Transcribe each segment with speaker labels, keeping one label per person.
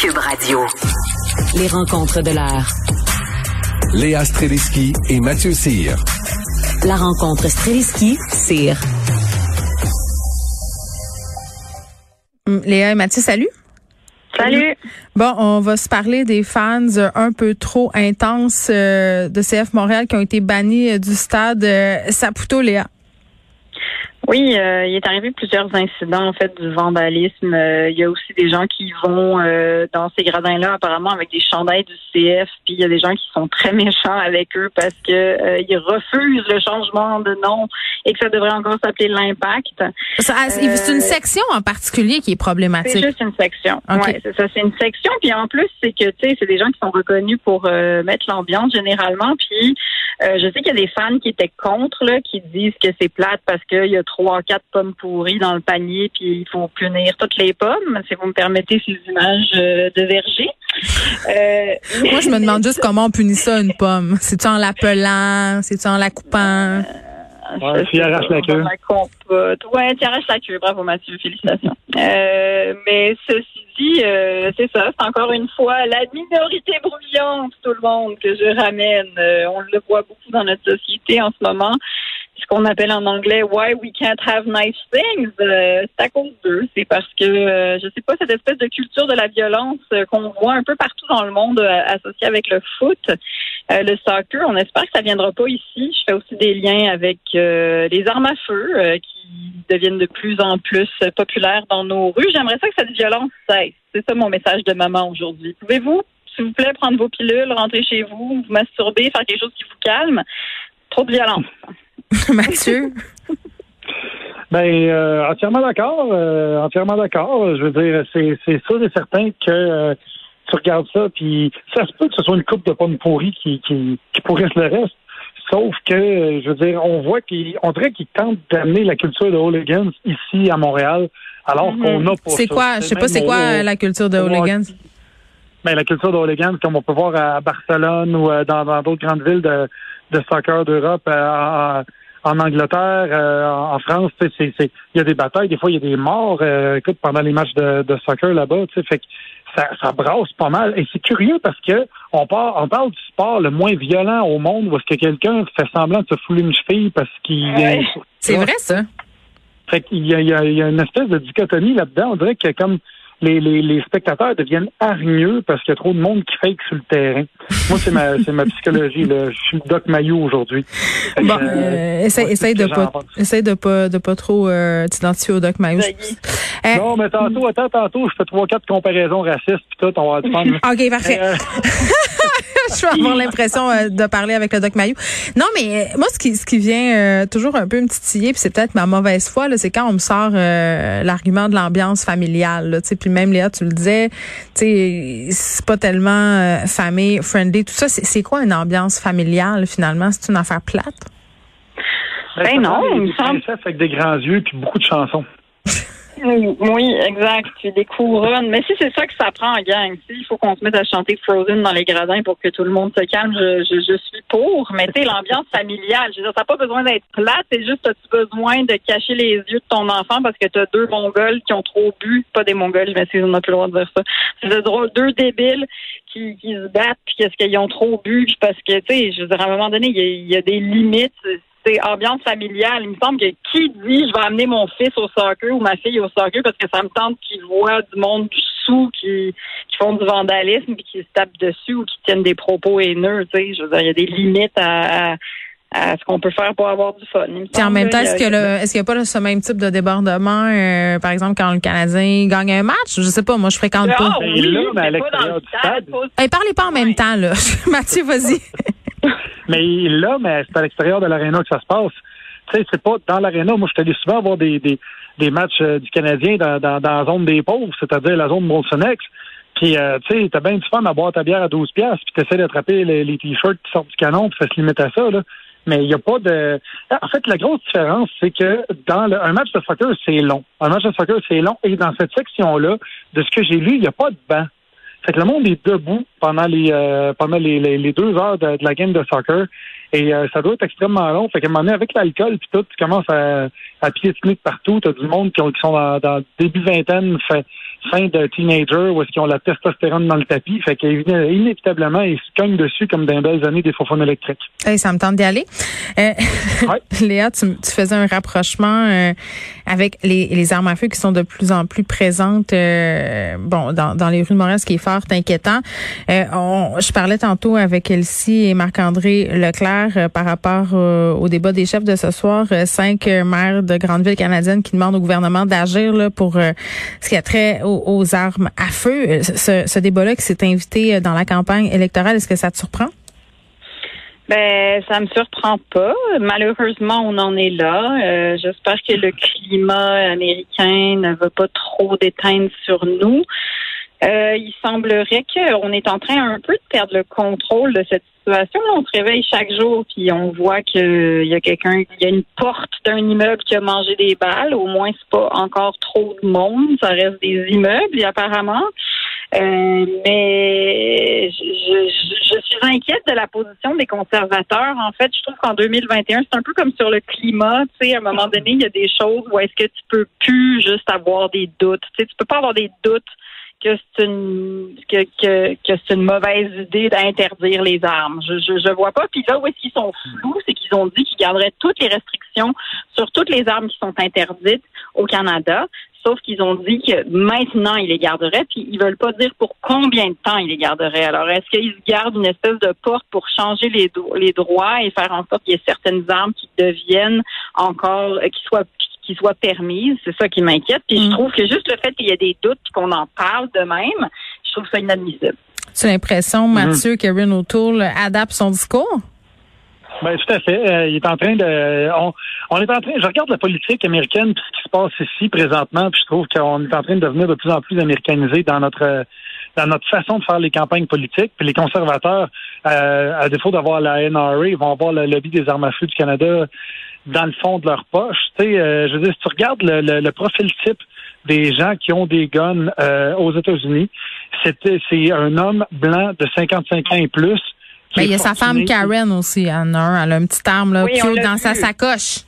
Speaker 1: Cube Radio. Les rencontres de l'heure.
Speaker 2: Léa Streliski et Mathieu Cyr.
Speaker 1: La rencontre Streliski-Cyr.
Speaker 3: Hum, Léa et Mathieu, salut.
Speaker 4: Salut.
Speaker 3: Bon, on va se parler des fans un peu trop intenses euh, de CF Montréal qui ont été bannis euh, du stade euh, Saputo, Léa.
Speaker 4: Oui, euh, il est arrivé plusieurs incidents en fait du vandalisme. Euh, il y a aussi des gens qui vont euh, dans ces gradins-là apparemment avec des chandails du CF, puis il y a des gens qui sont très méchants avec eux parce que ils refusent le changement de nom et que ça devrait encore s'appeler l'impact.
Speaker 3: C'est une section en particulier qui est problématique.
Speaker 4: C'est juste une section. Ouais, c'est ça, c'est une section. Puis en plus, c'est que tu sais, c'est des gens qui sont reconnus pour mettre l'ambiance généralement. Puis je sais qu'il y a des fans qui étaient contre là, qui disent que c'est plate parce qu'il y a trop trois, quatre pommes pourries dans le panier, puis il faut punir toutes les pommes, si vous me permettez ces images euh, de verger.
Speaker 3: Euh, Moi, je me demande juste comment on punit ça, une pomme. C'est-tu en l'appelant? C'est-tu en la coupant?
Speaker 5: Ouais, tu arraches la queue.
Speaker 4: Ouais, tu arraches la queue. Bravo, Mathieu. Félicitations. Euh, mais ceci dit, c'est ça. C'est encore une fois la minorité bruyante, tout le monde, que je ramène. on le voit beaucoup dans notre société en ce moment ce qu'on appelle en anglais Why we can't have nice things, euh, c'est à cause d'eux. C'est parce que, euh, je sais pas, cette espèce de culture de la violence euh, qu'on voit un peu partout dans le monde associée avec le foot, le soccer, on espère que ça viendra pas ici. Je fais aussi des liens avec les armes à feu qui deviennent de plus en plus populaires dans nos rues. J'aimerais ça que cette violence cesse. C'est ça mon message de maman aujourd'hui. Pouvez-vous, s'il vous plaît, prendre vos pilules, rentrer chez vous, vous masturber, faire quelque chose qui vous calme? Trop de violence.
Speaker 3: Mathieu?
Speaker 5: Ben, euh, entièrement d'accord. Euh, entièrement d'accord. Je veux dire, c'est, c'est sûr et certain que euh, tu regardes ça, puis ça se peut que ce soit une coupe de pommes pourries qui, qui, qui pourrisse le reste. Sauf que, je veux dire, on voit qu'on dirait qu'ils tentent d'amener la culture de hooligans ici à Montréal, alors mm-hmm. qu'on a pas
Speaker 3: C'est quoi, je sais pas, c'est quoi la culture de hooligans?
Speaker 5: Ben, la culture de hooligans, comme on peut voir à Barcelone ou dans, dans d'autres grandes villes de, de soccer d'Europe, en, en Angleterre, euh, en France, il y a des batailles, des fois il y a des morts. Euh, écoute, pendant les matchs de, de soccer là-bas, fait que ça, ça, brasse pas mal. Et c'est curieux parce que on, parle, on parle du sport le moins violent au monde où est-ce que quelqu'un fait semblant de se fouler une cheville parce qu'il
Speaker 3: C'est vrai ça.
Speaker 5: Fait qu'il y a, il y, a, une espèce de dichotomie là-dedans. On dirait que comme les, les, les, spectateurs deviennent hargneux parce qu'il y a trop de monde qui fake sur le terrain. Moi, c'est ma, c'est ma psychologie. Là. Je suis Doc Maillot aujourd'hui.
Speaker 3: Bon, euh, euh essaye, de pas, essaye de pas, de pas trop euh, t'identifier au Doc Maillot.
Speaker 5: Euh, non, mais tantôt, attends, tantôt, je fais trois, quatre comparaisons racistes puis tout, on va
Speaker 3: prendre. OK, parfait. je vais avoir l'impression de parler avec le Doc Maillot. Non, mais moi, ce qui, ce qui vient toujours un peu me titiller, puis c'est peut-être ma mauvaise foi, c'est quand on me sort l'argument de l'ambiance familiale. Là, puis même Léa, tu le disais, c'est pas tellement euh, famille friendly. Tout ça, c'est quoi une ambiance familiale finalement? C'est une affaire plate?
Speaker 4: Ben, ben non, il me semble.
Speaker 5: avec des grands yeux puis beaucoup de chansons.
Speaker 4: Oui, exact. Des couronnes. Mais si c'est ça que ça prend en gang, il faut qu'on se mette à chanter Frozen dans les gradins pour que tout le monde se calme, je, je, suis pour. Mais tu sais, l'ambiance familiale, je veux dire, n'a pas besoin d'être plate, c'est juste as-tu besoin de cacher les yeux de ton enfant parce que tu as deux mongols qui ont trop bu, pas des mongols, je m'excuse, on n'a plus le droit de dire ça. C'est deux débiles qui, qui se battent puis qu'est-ce qu'ils ont trop bu parce que tu sais, je veux dire, à un moment donné, il y a des limites c'est ambiance familiale. Il me semble que qui dit je vais amener mon fils au soccer ou ma fille au soccer parce que ça me tente qu'il voit du monde du sous qui, qui font du vandalisme puis qui se tapent dessus ou qui tiennent des propos haineux. Tu sais, je veux dire, il y a des limites à, à ce qu'on peut faire pour avoir du fun.
Speaker 3: en même temps, est-ce qu'il n'y a pas ce même type de débordement, euh, par exemple, quand le Canadien gagne un match? Je sais pas, moi, je fréquente pas.
Speaker 4: Ah oui, là, mais à l'extérieur du stade.
Speaker 3: parlez pas en même temps, là. Mathieu, vas-y.
Speaker 5: Mais là, mais c'est à l'extérieur de l'aréna que ça se passe. Tu sais, c'est pas dans l'aréna. Moi, je suis allé souvent voir des, des, des matchs euh, du Canadien dans, dans, dans, la zone des pauvres, c'est-à-dire la zone Molsonex. Puis, euh, tu sais, t'as bien du fun à boire ta bière à 12 piastres, puis t'essaies d'attraper les, les t-shirts qui sortent du canon, puis ça se limite à ça, là. Mais il n'y a pas de... En fait, la grosse différence, c'est que dans le... un match de soccer, c'est long. Un match de soccer, c'est long. Et dans cette section-là, de ce que j'ai lu, il n'y a pas de banc. Fait que le monde est debout pendant les euh, pendant les, les, deux heures de, la game de soccer. Et euh, ça doit être extrêmement long. Fait qu'à un moment donné, avec l'alcool puis tout, tu commences à, à piétiner partout. T'as du monde qui, qui sont dans, dans début vingtaine. Fait, fin de teenager où est-ce qu'ils ont la testostérone dans le tapis. Fait qu'inévitablement, ils se cognent dessus comme dans les belles années des faux électriques.
Speaker 3: Hey, ça me tente d'y aller. Euh, Léa, tu, tu, faisais un rapprochement euh, avec les, les, armes à feu qui sont de plus en plus présentes euh, bon, dans, dans, les rues de Montréal, ce qui est fort inquiétant. Euh, on, je parlais tantôt avec Elsie et Marc-André Leclerc euh, par rapport au débat des chefs de ce soir. cinq maires de grandes villes canadiennes qui demandent au gouvernement d'agir pour ce qui a trait aux, armes à feu. Ce, ce débat-là qui s'est invité dans la campagne électorale, est-ce que ça te surprend?
Speaker 4: Ben, ça me surprend pas. Malheureusement, on en est là. Euh, j'espère que le climat américain ne va pas trop déteindre sur nous. Euh, il semblerait qu'on est en train un peu de perdre le contrôle de cette situation. on se réveille chaque jour puis on voit qu'il y a quelqu'un, il y a une porte d'un immeuble qui a mangé des balles. Au moins, c'est pas encore trop de monde. Ça reste des immeubles, apparemment. Euh, mais je, je, suis inquiète de la position des conservateurs. En fait, je trouve qu'en 2021, c'est un peu comme sur le climat. Tu sais, à un moment donné, il y a des choses où est-ce que tu peux plus juste avoir des doutes. Tu sais, tu peux pas avoir des doutes que c'est une que, que, que c'est une mauvaise idée d'interdire les armes. Je, je, je vois pas. Puis là où est-ce qu'ils sont flous, c'est qu'ils ont dit qu'ils garderaient toutes les restrictions sur toutes les armes qui sont interdites au Canada. Sauf qu'ils ont dit que maintenant, ils les garderaient, puis ils veulent pas dire pour combien de temps ils les garderaient. Alors, est-ce qu'ils gardent une espèce de porte pour changer les, les droits et faire en sorte qu'il y ait certaines armes qui deviennent encore, euh, qui soient qui soient permises? C'est ça qui m'inquiète. Puis je mm. trouve que juste le fait qu'il y ait des doutes qu'on en parle de même, je trouve ça inadmissible.
Speaker 3: Tu as l'impression, Mathieu, mm. que O'Toole adapte son discours?
Speaker 5: Ben, tout à fait. Euh, il est en train de. On, on, est en train. Je regarde la politique américaine, puis ce qui se passe ici présentement, puis je trouve qu'on est en train de devenir de plus en plus américanisé dans notre dans notre façon de faire les campagnes politiques. Puis les conservateurs, euh, à défaut d'avoir la NRA, vont avoir le lobby des armes à feu du Canada dans le fond de leur poche. Tu sais, euh, je veux dire, si tu regardes le, le, profil type des gens qui ont des guns aux États-Unis, c'est un homme blanc de 55 ans et plus
Speaker 3: ben, il y a sa femme Karen aussi, elle a, elle a une petite arme là, cute dans sa sacoche.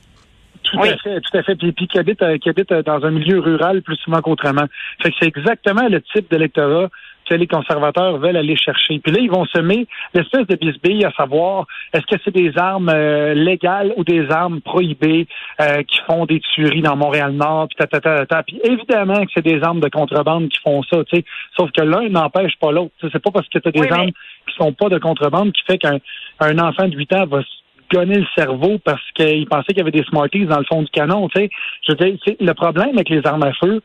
Speaker 5: Tout à fait, tout à fait. Puis, puis qui habite, euh, qui habite euh, dans un milieu rural plus souvent qu'autrement. Fait que c'est exactement le type d'électorat que les conservateurs veulent aller chercher. Puis là, ils vont semer l'espèce de bisbille à savoir est-ce que c'est des armes euh, légales ou des armes prohibées qui font des tueries dans Montréal-Nord, puis ta, ta, ta, Puis évidemment que c'est des armes de contrebande qui font ça, tu sais. Sauf que l'un n'empêche pas l'autre. C'est pas parce que tu as des armes qui sont pas de contrebande qui fait qu'un un enfant de 8 ans va se gonner le cerveau parce qu'il pensait qu'il y avait des Smarties dans le fond du canon. Tu sais. Je le problème avec les armes à feu,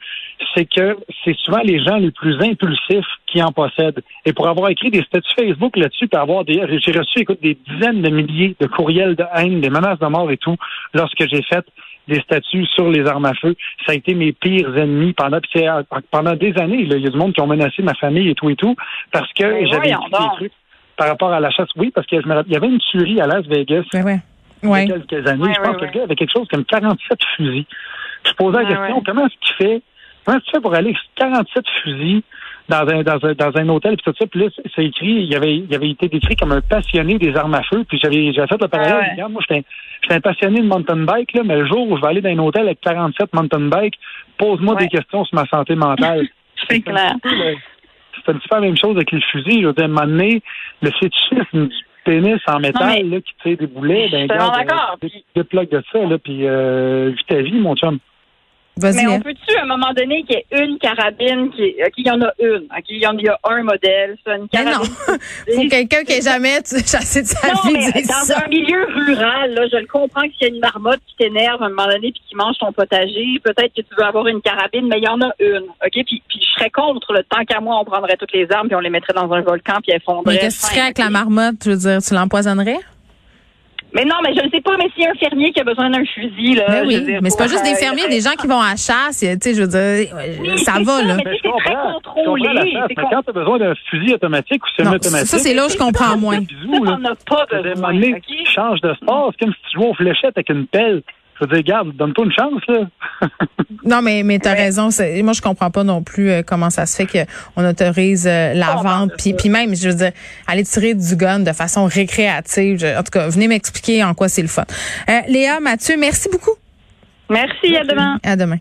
Speaker 5: c'est que c'est souvent les gens les plus impulsifs qui en possèdent. Et pour avoir écrit des statuts Facebook là-dessus, puis avoir des, j'ai reçu, écoute, des dizaines de milliers de courriels de haine, des menaces de mort et tout, lorsque j'ai fait des statuts sur les armes à feu. Ça a été mes pires ennemis pendant pendant des années. Il y a du monde qui ont menacé ma famille et tout et tout parce que ben j'avais écrit des trucs par rapport à la chasse. Oui, parce qu'il y avait une tuerie à Las Vegas
Speaker 3: ben il y a
Speaker 5: quelques années. je pense que le gars avait quelque chose comme 47 fusils. Je posais la question, comment est-ce qu'il fait? Comment est-ce qu'il fait pour aller 47 fusils dans un, dans un, dans un hôtel, puis tout ça? Puis là, c'est écrit, il avait, il avait été décrit comme un passionné des armes à feu. Puis j'avais, j'avais fait le parallèle. Regarde, moi, j'étais, un passionné de mountain bike, là, mais le jour où je vais aller dans un hôtel avec 47 mountain bikes, pose-moi des questions sur ma santé mentale.
Speaker 4: c'est clair.
Speaker 5: C'est un petit peu la même chose avec les fusils. Je veux dire, à un moment donné, le fétichisme du pénis en métal là, qui tire des boulets, ben, regarde, euh, des, des de ça, là, puis euh, vis ta vie, mon chum.
Speaker 4: Mais on hein. peut-tu, à un moment donné, qu'il y ait une carabine, qu'il y en a une, qu'il y en a un modèle, ça, une carabine.
Speaker 3: Mais non. Faut quelqu'un qui ait jamais chassé de sa non,
Speaker 4: mais dans un milieu rural, là, je le comprends qu'il y a une marmotte qui t'énerve à un moment donné puis qui mange ton potager. Peut-être que tu veux avoir une carabine, mais il y en a une. OK? Puis, puis je serais contre, le tant qu'à moi, on prendrait toutes les armes puis on les mettrait dans un volcan puis elles fondraient.
Speaker 3: Mais qu'est-ce que tu ferais avec la marmotte? Je veux dire, tu l'empoisonnerais?
Speaker 4: Mais non, mais je ne sais pas, mais s'il y a un fermier qui a besoin d'un fusil, là.
Speaker 3: Mais oui, mais c'est pas juste des fermiers, des gens qui vont à la chasse, tu sais, je veux dire, ça va, là.
Speaker 4: Mais c'est très contrôlé.
Speaker 5: Mais quand tu as besoin d'un fusil automatique ou semi-automatique.
Speaker 3: Ça, c'est là où je comprends moins.
Speaker 4: On n'a pas besoin.
Speaker 5: Change de sport, c'est comme si tu jouais aux fléchettes avec une pelle. Je veux dire, regarde, donne-toi une chance, là.
Speaker 3: non, mais, mais t'as raison. Moi, je comprends pas non plus euh, comment ça se fait qu'on autorise euh, la vente. Puis, puis même, je veux dire, aller tirer du gun de façon récréative. en tout cas, venez m'expliquer en quoi c'est le fun. Euh, Léa, Mathieu, merci beaucoup.
Speaker 4: Merci, à demain.
Speaker 3: À demain.